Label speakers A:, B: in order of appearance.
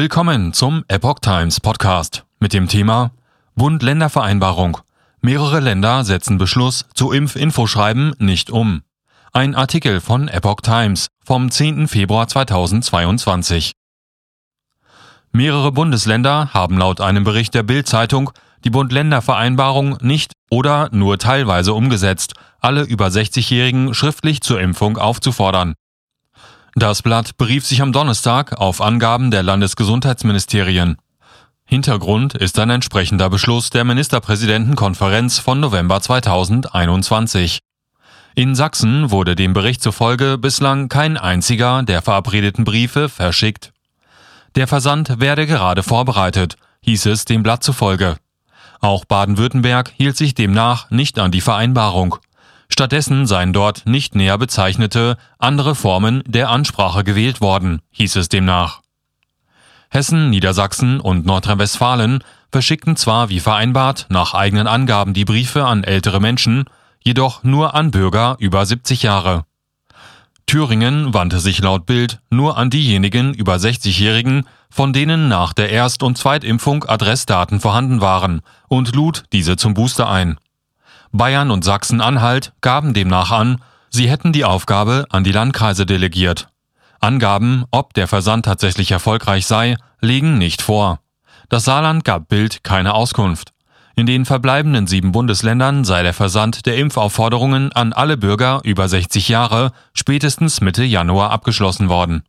A: Willkommen zum Epoch Times Podcast mit dem Thema Bund-Länder-Vereinbarung. Mehrere Länder setzen Beschluss zu Impf-Infoschreiben nicht um. Ein Artikel von Epoch Times vom 10. Februar 2022. Mehrere Bundesländer haben laut einem Bericht der Bild-Zeitung die Bund-Länder-Vereinbarung nicht oder nur teilweise umgesetzt, alle über 60-Jährigen schriftlich zur Impfung aufzufordern. Das Blatt berief sich am Donnerstag auf Angaben der Landesgesundheitsministerien. Hintergrund ist ein entsprechender Beschluss der Ministerpräsidentenkonferenz von November 2021. In Sachsen wurde dem Bericht zufolge bislang kein einziger der verabredeten Briefe verschickt. Der Versand werde gerade vorbereitet, hieß es dem Blatt zufolge. Auch Baden-Württemberg hielt sich demnach nicht an die Vereinbarung. Stattdessen seien dort nicht näher bezeichnete andere Formen der Ansprache gewählt worden, hieß es demnach. Hessen, Niedersachsen und Nordrhein-Westfalen verschickten zwar wie vereinbart nach eigenen Angaben die Briefe an ältere Menschen, jedoch nur an Bürger über 70 Jahre. Thüringen wandte sich laut Bild nur an diejenigen über 60-Jährigen, von denen nach der Erst- und Zweitimpfung Adressdaten vorhanden waren, und lud diese zum Booster ein. Bayern und Sachsen-Anhalt gaben demnach an, sie hätten die Aufgabe an die Landkreise delegiert. Angaben, ob der Versand tatsächlich erfolgreich sei, liegen nicht vor. Das Saarland gab Bild keine Auskunft. In den verbleibenden sieben Bundesländern sei der Versand der Impfaufforderungen an alle Bürger über 60 Jahre spätestens Mitte Januar abgeschlossen worden.